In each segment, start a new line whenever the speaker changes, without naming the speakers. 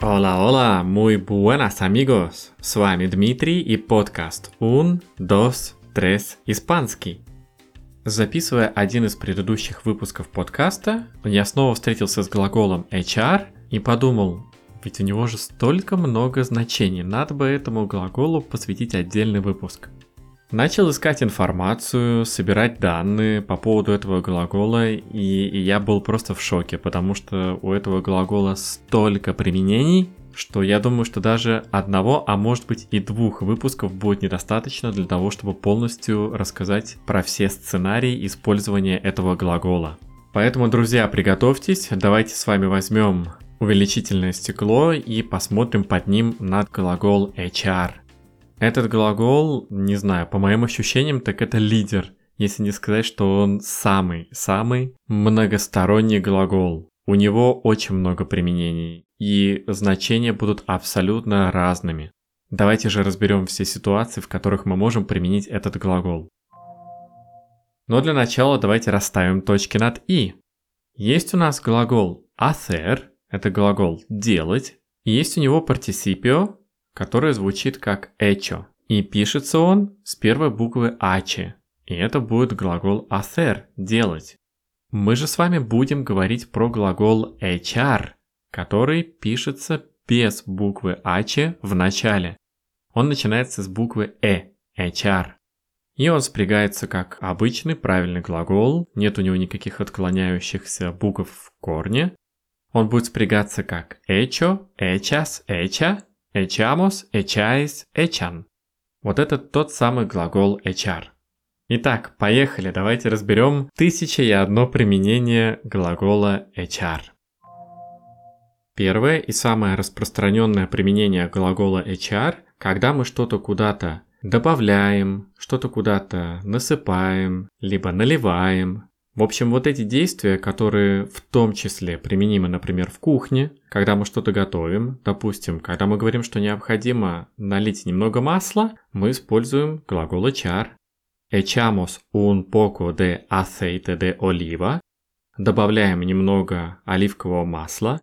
Hola, hola, muy buenas amigos! С вами Дмитрий и подкаст Un, Dos, Tres Испанский. Записывая один из предыдущих выпусков подкаста, я снова встретился с глаголом HR и подумал, ведь у него же столько много значений, надо бы этому глаголу посвятить отдельный выпуск. Начал искать информацию, собирать данные по поводу этого глагола, и, и я был просто в шоке, потому что у этого глагола столько применений, что я думаю, что даже одного, а может быть и двух выпусков будет недостаточно для того, чтобы полностью рассказать про все сценарии использования этого глагола. Поэтому, друзья, приготовьтесь, давайте с вами возьмем увеличительное стекло и посмотрим под ним на глагол HR. Этот глагол, не знаю, по моим ощущениям, так это лидер, если не сказать, что он самый-самый многосторонний глагол. У него очень много применений, и значения будут абсолютно разными. Давайте же разберем все ситуации, в которых мы можем применить этот глагол. Но для начала давайте расставим точки над «и». Есть у нас глагол hacer, это глагол «делать», и есть у него participiо, которое звучит как hecho, и пишется он с первой буквы «h», и это будет глагол hacer – «делать». Мы же с вами будем говорить про глагол HR, который пишется без буквы H в начале. Он начинается с буквы E, HR. И он спрягается как обычный правильный глагол, нет у него никаких отклоняющихся букв в корне. Он будет спрягаться как hecho, hechas, hecha, echamos, echáis, echan. Вот это тот самый глагол HR. Итак, поехали, давайте разберем тысяча и одно применение глагола HR. Первое и самое распространенное применение глагола HR, когда мы что-то куда-то добавляем, что-то куда-то насыпаем, либо наливаем. В общем, вот эти действия, которые в том числе применимы, например, в кухне, когда мы что-то готовим, допустим, когда мы говорим, что необходимо налить немного масла, мы используем глагол HR. Echamos un poco de aceite de oliva. Добавляем немного оливкового масла.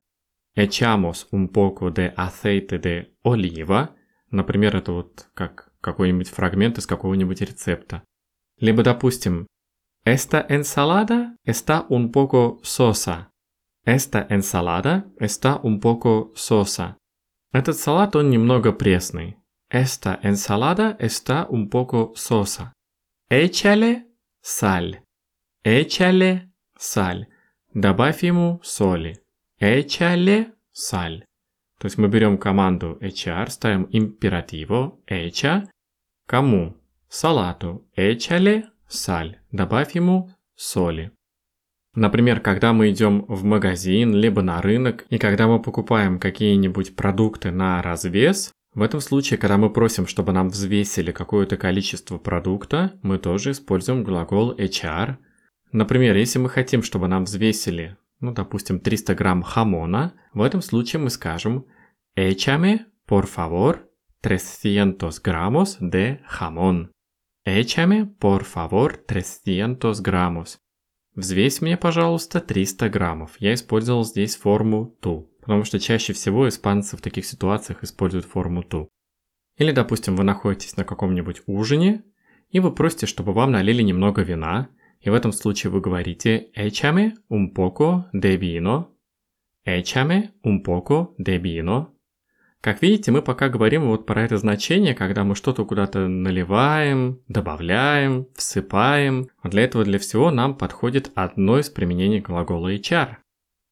Echamos un poco de aceite de oliva. Например, это вот как какой-нибудь фрагмент из какого-нибудь рецепта. Либо, допустим, Esta ensalada está un poco sosa. Esta ensalada está un poco sosa. Этот салат, он немного пресный. Esta ensalada está un poco sosa. Échale sal. Échale sal. Добавь ему соли. Échale sal. То есть мы берем команду HR, ставим императиво echa. Кому? Салату. Échale sal. Добавь ему соли. Например, когда мы идем в магазин, либо на рынок, и когда мы покупаем какие-нибудь продукты на развес, в этом случае, когда мы просим, чтобы нам взвесили какое-то количество продукта, мы тоже используем глагол HR. Например, если мы хотим, чтобы нам взвесили, ну, допустим, 300 грамм хамона, в этом случае мы скажем Échame, por favor, 300 gramos de jamón. Échame, por favor, 300 граммов. Взвесь мне, пожалуйста, 300 граммов. Я использовал здесь форму «ту» потому что чаще всего испанцы в таких ситуациях используют форму «ту». Или, допустим, вы находитесь на каком-нибудь ужине, и вы просите, чтобы вам налили немного вина, и в этом случае вы говорите «Échame un poco de vino», «Échame un poco de vino». Как видите, мы пока говорим вот про это значение, когда мы что-то куда-то наливаем, добавляем, всыпаем. Вот для этого для всего нам подходит одно из применений глагола HR.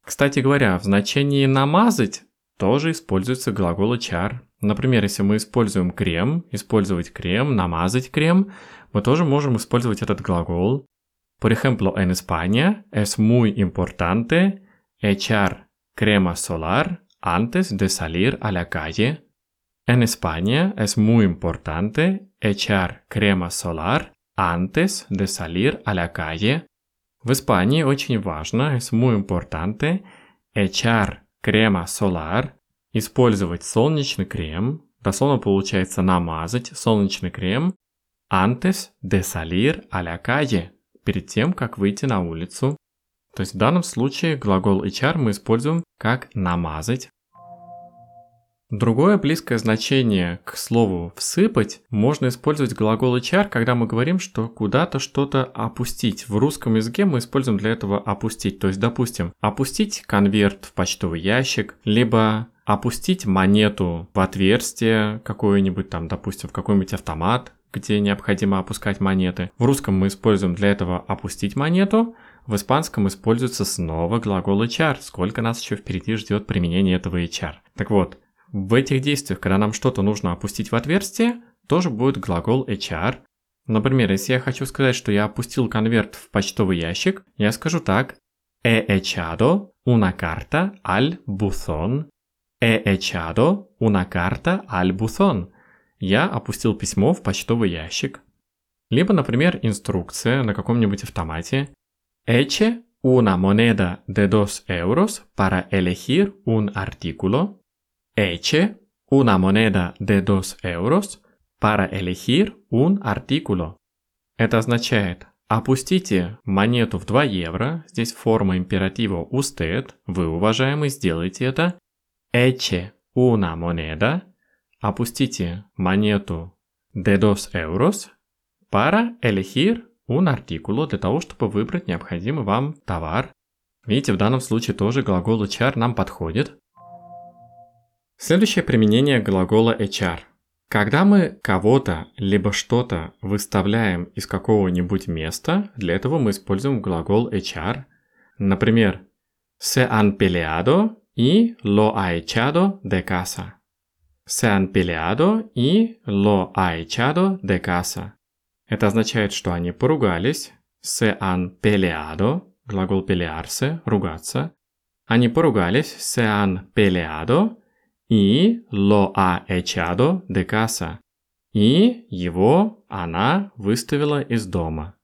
Кстати говоря, в значении «намазать» тоже используется глагол HR. Например, если мы используем крем, использовать крем, намазать крем, мы тоже можем использовать этот глагол. Por ejemplo, en España es muy importante echar crema solar antes de salir a la calle. En España es muy importante echar crema solar antes de salir a la calle. В Испании очень важно, es muy importante, echar crema solar, использовать солнечный крем, дословно получается намазать солнечный крем, antes de salir a la calle, перед тем, как выйти на улицу. То есть в данном случае глагол HR мы используем как намазать. Другое близкое значение к слову «всыпать» можно использовать глагол HR, когда мы говорим, что куда-то что-то опустить. В русском языке мы используем для этого «опустить». То есть, допустим, опустить конверт в почтовый ящик, либо опустить монету в отверстие какое-нибудь там, допустим, в какой-нибудь автомат, где необходимо опускать монеты. В русском мы используем для этого опустить монету, в испанском используется снова глагол HR. Сколько нас еще впереди ждет применение этого HR. Так вот, в этих действиях, когда нам что-то нужно опустить в отверстие, тоже будет глагол HR. Например, если я хочу сказать, что я опустил конверт в почтовый ящик, я скажу так. He echado una carta al buzón. He echado una carta al buzón я опустил письмо в почтовый ящик. Либо, например, инструкция на каком-нибудь автомате. Eche una moneda de dos euros para elegir un artículo. Eche una moneda de dos euros para elegir un artículo. Это означает Опустите монету в 2 евро, здесь форма императива usted, вы, уважаемый, сделайте это. Eche una moneda Опустите монету de dos euros para elegir un artículo для того, чтобы выбрать необходимый вам товар. Видите, в данном случае тоже глагол HR нам подходит. Следующее применение глагола HR. Когда мы кого-то либо что-то выставляем из какого-нибудь места, для этого мы используем глагол HR. Например, se han peleado y lo ha echado de casa se han peleado y lo ha echado de casa. Это означает, что они поругались. Se han peleado, глагол pelearse, ругаться. Они поругались, se han peleado и lo ha echado de casa. И его она выставила из дома.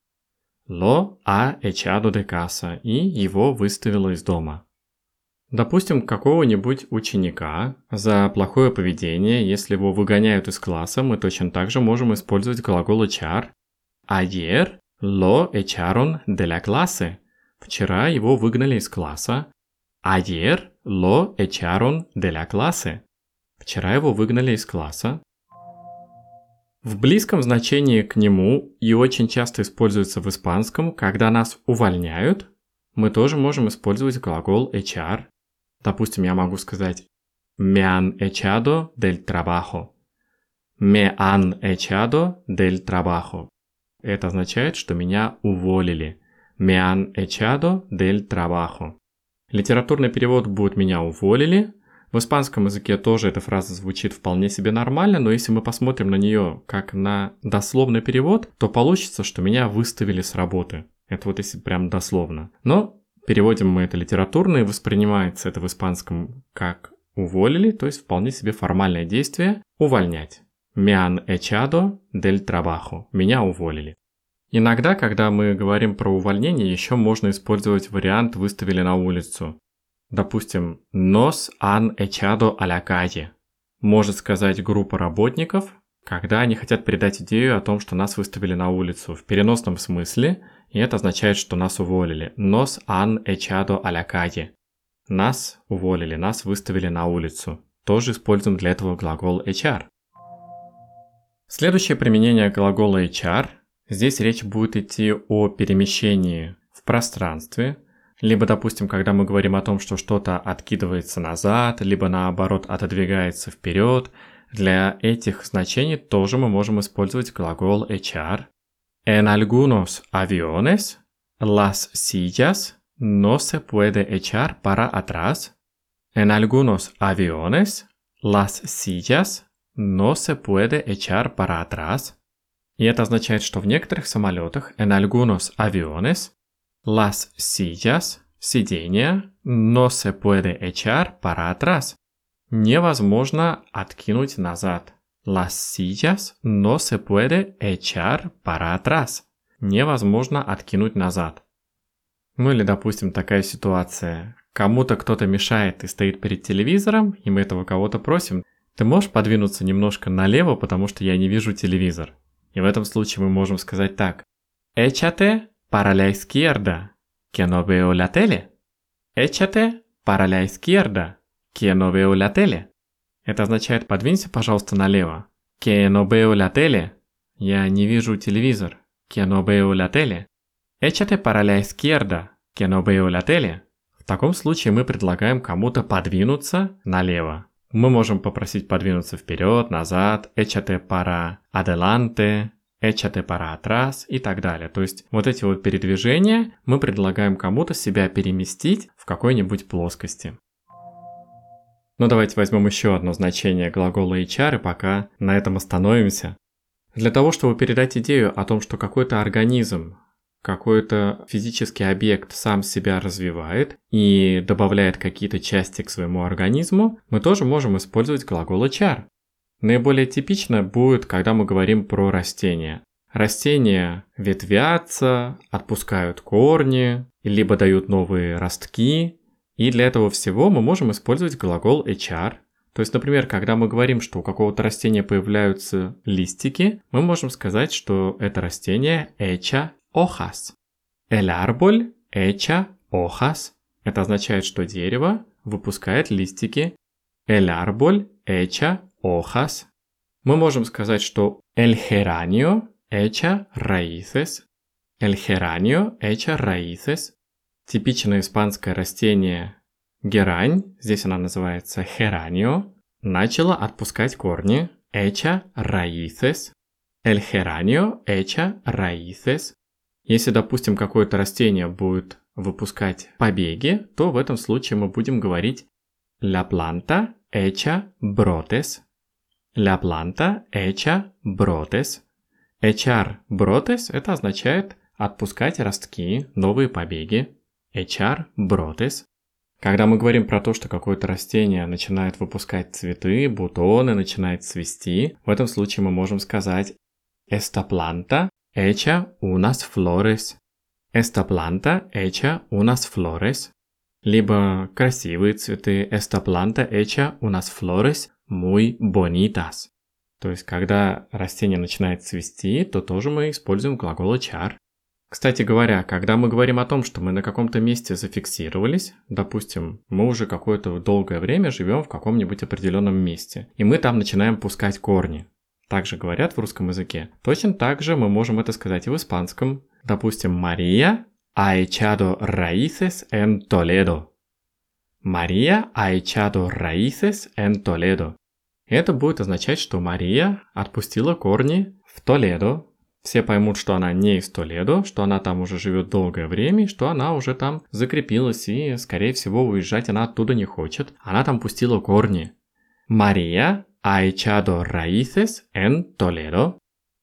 Lo ha echado de casa и его выставила из дома. Допустим, какого-нибудь ученика за плохое поведение, если его выгоняют из класса, мы точно так же можем использовать глагол echar. Ayer lo echaron de la clase. Вчера его выгнали из класса. Ayer lo echaron de la clase. Вчера его выгнали из класса. В близком значении к нему и очень часто используется в испанском, когда нас увольняют, мы тоже можем использовать глагол echar Допустим, я могу сказать «Me han echado del trabajo». «Me han echado del trabajo». Это означает, что меня уволили. «Me han echado del trabajo». Литературный перевод будет «меня уволили». В испанском языке тоже эта фраза звучит вполне себе нормально, но если мы посмотрим на нее как на дословный перевод, то получится, что меня выставили с работы. Это вот если прям дословно. Но Переводим мы это литературно и воспринимается это в испанском как уволили, то есть вполне себе формальное действие увольнять. Me han echado del trabajo. Меня уволили. Иногда, когда мы говорим про увольнение, еще можно использовать вариант «выставили на улицу». Допустим, echado a la calle. Может сказать группа работников, когда они хотят передать идею о том, что нас выставили на улицу в переносном смысле – и это означает, что нас уволили. Echado a la calle. Нас уволили, нас выставили на улицу. Тоже используем для этого глагол HR. Следующее применение глагола HR. Здесь речь будет идти о перемещении в пространстве, либо, допустим, когда мы говорим о том, что что-то откидывается назад, либо наоборот отодвигается вперед, для этих значений тоже мы можем использовать глагол HR. En algunos aviones, las sillas no se puede echar para atrás. En algunos aviones, las sillas no se puede echar para atrás. И это означает, что в некоторых самолетах, en algunos aviones, las sillas, сиденья, no se puede echar para atrás. Невозможно откинуть назад. Las sillas no se puede echar para atrás. Невозможно откинуть назад. Ну или, допустим, такая ситуация. Кому-то кто-то мешает и стоит перед телевизором, и мы этого кого-то просим. Ты можешь подвинуться немножко налево, потому что я не вижу телевизор. И в этом случае мы можем сказать так. Veo la tele. Échate para la izquierda, que no veo la tele. Это означает «подвинься, пожалуйста, налево». Veo la tele. Я не вижу телевизор. Échate para la izquierda, que no veo la tele. В таком случае мы предлагаем кому-то подвинуться налево. Мы можем попросить подвинуться вперед, назад, échate para adelante, échate para atrás и так далее. То есть вот эти вот передвижения мы предлагаем кому-то себя переместить в какой-нибудь плоскости. Ну давайте возьмем еще одно значение глагола HR и пока на этом остановимся. Для того, чтобы передать идею о том, что какой-то организм, какой-то физический объект сам себя развивает и добавляет какие-то части к своему организму, мы тоже можем использовать глагол HR. Наиболее типично будет, когда мы говорим про растения. Растения ветвятся, отпускают корни, либо дают новые ростки, и для этого всего мы можем использовать глагол HR. То есть, например, когда мы говорим, что у какого-то растения появляются листики, мы можем сказать, что это растение echa hojas. El árbol echa hojas. Это означает, что дерево выпускает листики. El árbol echa hojas. Мы можем сказать, что el geranio echa raíces. El geranio echa raíces. Типичное испанское растение герань, здесь она называется geranio, начала отпускать корни. Echa raíces. El geranio echa raíces. Если, допустим, какое-то растение будет выпускать побеги, то в этом случае мы будем говорить La planta echa brotes. La planta echa brotes. Echar brotes – это означает отпускать ростки, новые побеги. Echar brotes. Когда мы говорим про то, что какое-то растение начинает выпускать цветы, бутоны, начинает цвести, в этом случае мы можем сказать Esta planta echa unas flores. Esta planta echa unas flores. Либо красивые цветы. Esta planta echa unas flores muy bonitas. То есть, когда растение начинает цвести, то тоже мы используем глагол char. Кстати говоря, когда мы говорим о том, что мы на каком-то месте зафиксировались, допустим, мы уже какое-то долгое время живем в каком-нибудь определенном месте, и мы там начинаем пускать корни. Также говорят в русском языке. Точно так же мы можем это сказать и в испанском. Допустим, Мария ha echado raíces en Toledo. Мария ha echado raíces en Toledo. Это будет означать, что Мария отпустила корни в Толедо. Все поймут, что она не из Толедо, что она там уже живет долгое время, что она уже там закрепилась, и, скорее всего, уезжать она оттуда не хочет. Она там пустила корни. Мария ha echado raíces en Toledo.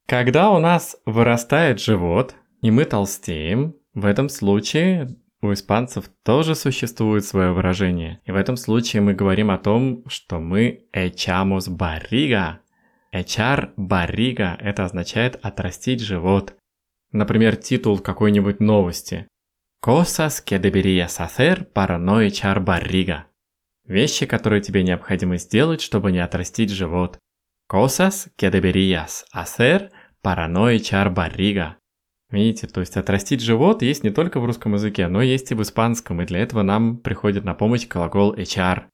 Когда у нас вырастает живот, и мы толстеем, в этом случае у испанцев тоже существует свое выражение. И в этом случае мы говорим о том, что мы echamos barriga. Echar barriga – это означает отрастить живот. Например, титул какой-нибудь новости. Cosas que deberías hacer para no echar barriga. Вещи, которые тебе необходимо сделать, чтобы не отрастить живот. Cosas que deberías hacer para no echar barriga. Видите, то есть отрастить живот есть не только в русском языке, но есть и в испанском, и для этого нам приходит на помощь глагол HR.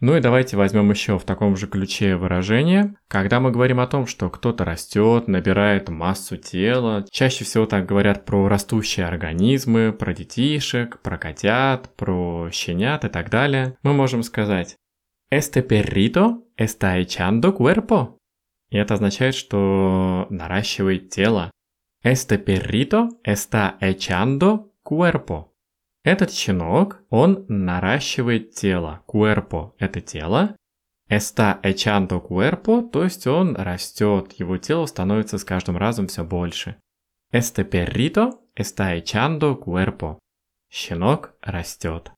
Ну и давайте возьмем еще в таком же ключе выражение. Когда мы говорим о том, что кто-то растет, набирает массу тела, чаще всего так говорят про растущие организмы, про детишек, про котят, про щенят и так далее, мы можем сказать «Este perrito está echando cuerpo». И это означает, что наращивает тело. Este perrito está echando cuerpo. Этот щенок, он наращивает тело. Cuerpo – это тело. Está echando cuerpo, то есть он растет, его тело становится с каждым разом все больше. Este perrito está echando cuerpo. Щенок растет.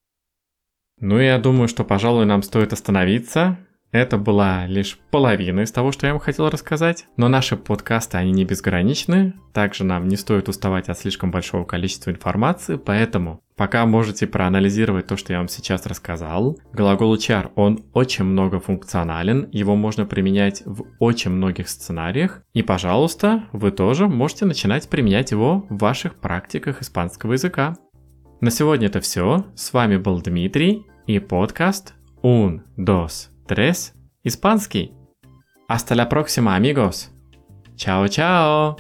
Ну, я думаю, что, пожалуй, нам стоит остановиться. Это была лишь половина из того, что я вам хотел рассказать, но наши подкасты, они не безграничны, также нам не стоит уставать от слишком большого количества информации, поэтому Пока можете проанализировать то, что я вам сейчас рассказал. Глагол HR, он очень многофункционален, его можно применять в очень многих сценариях. И, пожалуйста, вы тоже можете начинать применять его в ваших практиках испанского языка. На сегодня это все. С вами был Дмитрий и подкаст Un, dos, tres, испанский. Hasta la próxima, amigos. Чао-чао!